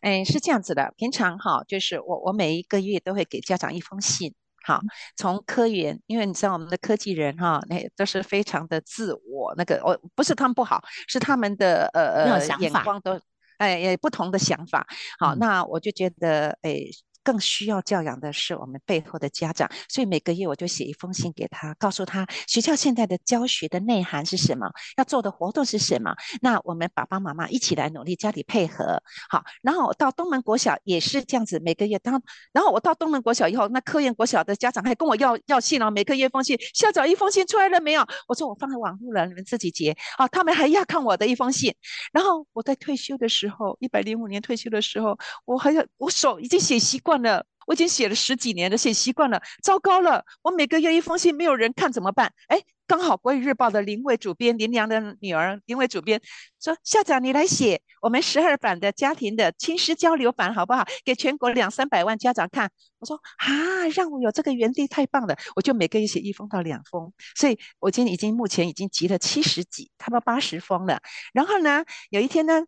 哎，是这样子的，平常哈，就是我我每一个月都会给家长一封信。好，从科研，因为你知道我们的科技人哈，那都是非常的自我，那个哦，不是他们不好，是他们的呃呃眼光都哎也不同的想法。好，嗯、那我就觉得哎，更需要教养的是我们背后的家长，所以每个月我就写一封信给他，告诉他学校现在的教学的内涵是什么，要做的活动是什么。那我们爸爸妈妈一起来努力，家里配合好。然后到东门国小也是这样子，每个月当，然后我到东门国小以后，那科研国小的家长还跟我要要信哦，每个月一封信，校长一封信出来了没有？我说我放在网络了，你们自己截啊。他们还要看我的一封信。然后我在退休的时候，一百零五年退休的时候，我还要我手已经写习惯了。我已经写了十几年了，写习惯了。糟糕了，我每个月一封信，没有人看怎么办？哎，刚好国语日报的林伟主编，林良的女儿林伟主编说：“校长，你来写我们十二版的家庭的亲师交流版好不好？给全国两三百万家长看。”我说：“啊，让我有这个园地太棒了！”我就每个月写一封到两封，所以我今天已经目前已经集了七十几，差不多八十封了。然后呢，有一天呢，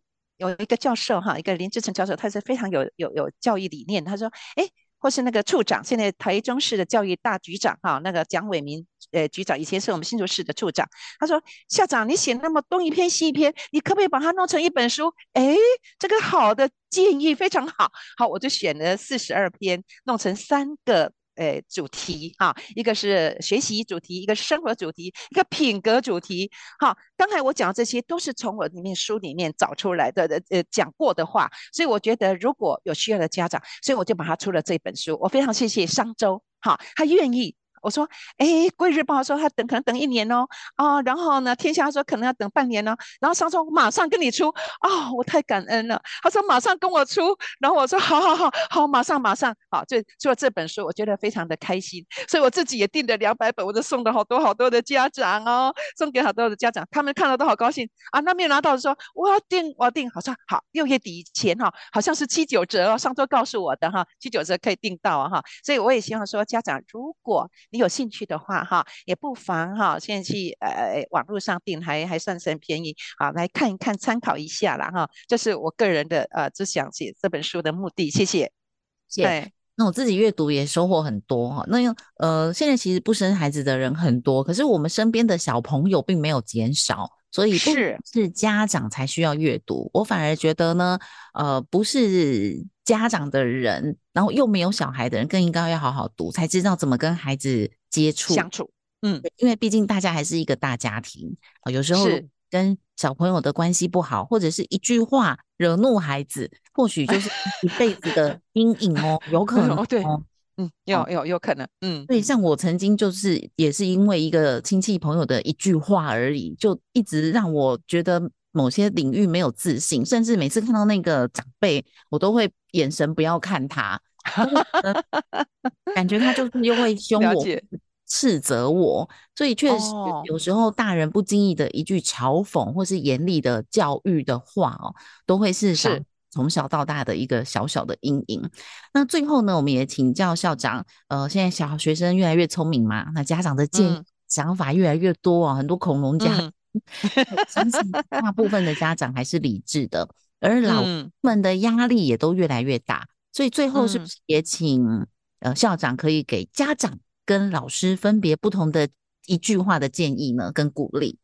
有一个教授哈，一个林志成教授，他是非常有有有教育理念，他说：“哎。”或是那个处长，现在台中市的教育大局长哈，那个蒋伟民呃局长，以前是我们新竹市的处长。他说：“校长，你写那么东一篇西一篇，你可不可以把它弄成一本书？”哎，这个好的建议非常好，好，我就选了四十二篇，弄成三个。诶，主题哈，一个是学习主题，一个是生活主题，一个品格主题。好，刚才我讲的这些都是从我里面书里面找出来的呃讲过的话，所以我觉得如果有需要的家长，所以我就把它出了这本书。我非常谢谢商周，哈，他愿意。我说，哎，《贵日报》说他等可能等一年哦，啊，然后呢，《天下》说可能要等半年哦，然后商周马上跟你出，啊、哦，我太感恩了。他说马上跟我出，然后我说好好好好，马上马上，好，就出了这本书，我觉得非常的开心，所以我自己也订了两百本，我就送了好多好多的家长哦，送给好多的家长，他们看了都好高兴啊。那没有拿到的说我要订，我要订，好像好六月底前哈，好像是七九折哦，商周告诉我的哈，七九折可以订到啊哈，所以我也希望说家长如果。你有兴趣的话，哈，也不妨哈，现在去呃网络上订，还还算是很便宜，好，来看一看，参考一下啦。哈。这是我个人的呃，就想写这本书的目的。谢谢。谢谢。对，那我自己阅读也收获很多哈。那呃，现在其实不生孩子的人很多，可是我们身边的小朋友并没有减少，所以是是家长才需要阅读。我反而觉得呢，呃，不是。家长的人，然后又没有小孩的人，更应该要好好读，才知道怎么跟孩子接触相处。嗯，因为毕竟大家还是一个大家庭啊，有时候跟小朋友的关系不好，或者是一句话惹怒孩子，或许就是一辈子的 [laughs] 阴影哦，有可能哦。对，嗯，有有有可能，嗯。所以像我曾经就是也是因为一个亲戚朋友的一句话而已，就一直让我觉得。某些领域没有自信，甚至每次看到那个长辈，我都会眼神不要看他，[laughs] 感觉他就是又会凶我、斥责我，所以确实有时候大人不经意的一句嘲讽或是严厉的教育的话哦，都会是从小到大的一个小小的阴影。那最后呢，我们也请教校长，呃，现在小学生越来越聪明嘛，那家长的建议、嗯、想法越来越多啊，很多恐龙家。嗯相信大部分的家长还是理智的，而老师们的压力也都越来越大，所以最后是不是也请呃校长可以给家长跟老师分别不同的一句话的建议呢？跟鼓励？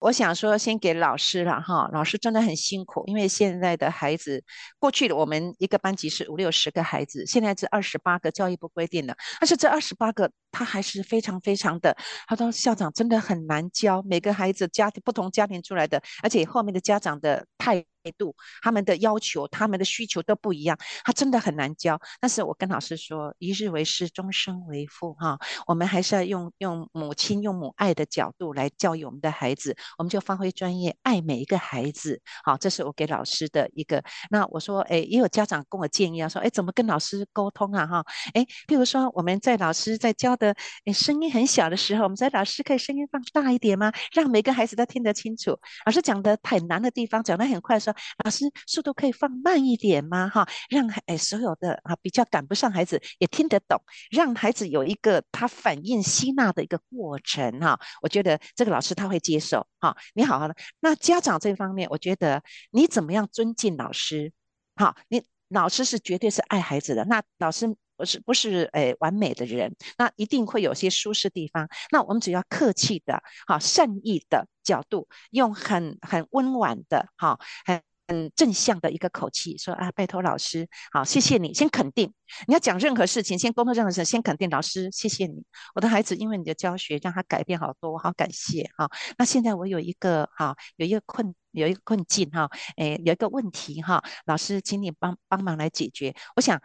我想说，先给老师了哈，老师真的很辛苦，因为现在的孩子，过去的我们一个班级是五六十个孩子，现在是二十八个，教育部规定了，但是这二十八个他还是非常非常的，他说校长真的很难教，每个孩子家庭不同家庭出来的，而且后面的家长的态度，他们的要求，他们的需求都不一样，他真的很难教。但是我跟老师说，一日为师，终身为父哈，我们还是要用用母亲用母爱的角度来教育我们的孩子，我们就发挥专业，爱每一个孩子。好，这是我给老师的一个。那我说，哎，也有家长跟我建议啊，说，哎，怎么跟老师沟通啊？哈，哎，比如说我们在老师在教的，哎，声音很小的时候，我们在老师可以声音放大一点吗？让每个孩子都听得清楚。老师讲的很难的地方，讲的很快说。老师，速度可以放慢一点吗？哈，让哎所有的啊比较赶不上孩子也听得懂，让孩子有一个他反应吸纳的一个过程哈。我觉得这个老师他会接受哈。你好好的，那家长这方面，我觉得你怎么样尊敬老师？好，你老师是绝对是爱孩子的，那老师不是不是诶完美的人，那一定会有些舒适地方。那我们只要客气的，好善意的角度，用很很温婉的，哈很。很正向的一个口气，说啊，拜托老师，好，谢谢你，先肯定。你要讲任何事情，先沟通任何事，先肯定老师，谢谢你，我的孩子因为你的教学让他改变好多，我好感谢哈。那现在我有一个哈，有一个困，有一个困境哈，诶，有一个问题哈，老师，请你帮帮忙来解决。我想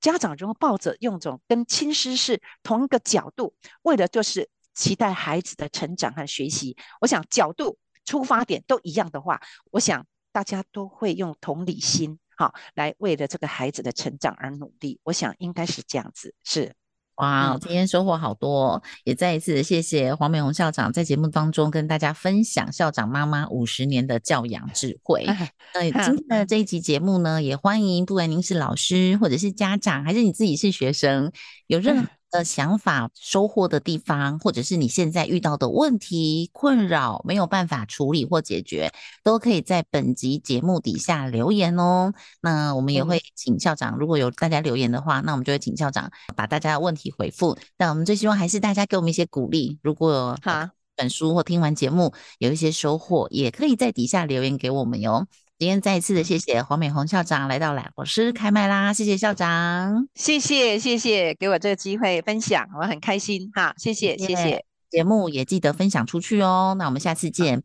家长如果抱着用种跟亲师是同一个角度，为了就是期待孩子的成长和学习，我想角度出发点都一样的话，我想。大家都会用同理心，好，来为了这个孩子的成长而努力。我想应该是这样子，是。哇，今天收获好多，也再一次谢谢黄美红校长在节目当中跟大家分享校长妈妈五十年的教养智慧。[laughs] 那今天的这一集节目呢，也欢迎不管您是老师或者是家长，还是你自己是学生，有任何。的想法、收获的地方，或者是你现在遇到的问题、困扰没有办法处理或解决，都可以在本集节目底下留言哦。那我们也会请校长，如果有大家留言的话，那我们就会请校长把大家的问题回复。那我们最希望还是大家给我们一些鼓励。如果好本书或听完节目有一些收获，也可以在底下留言给我们哟。今天再一次的谢谢黄美红校长来到老师开麦啦，谢谢校长，谢谢谢谢给我这个机会分享，我很开心哈，谢谢谢谢，节目也记得分享出去哦，那我们下次见。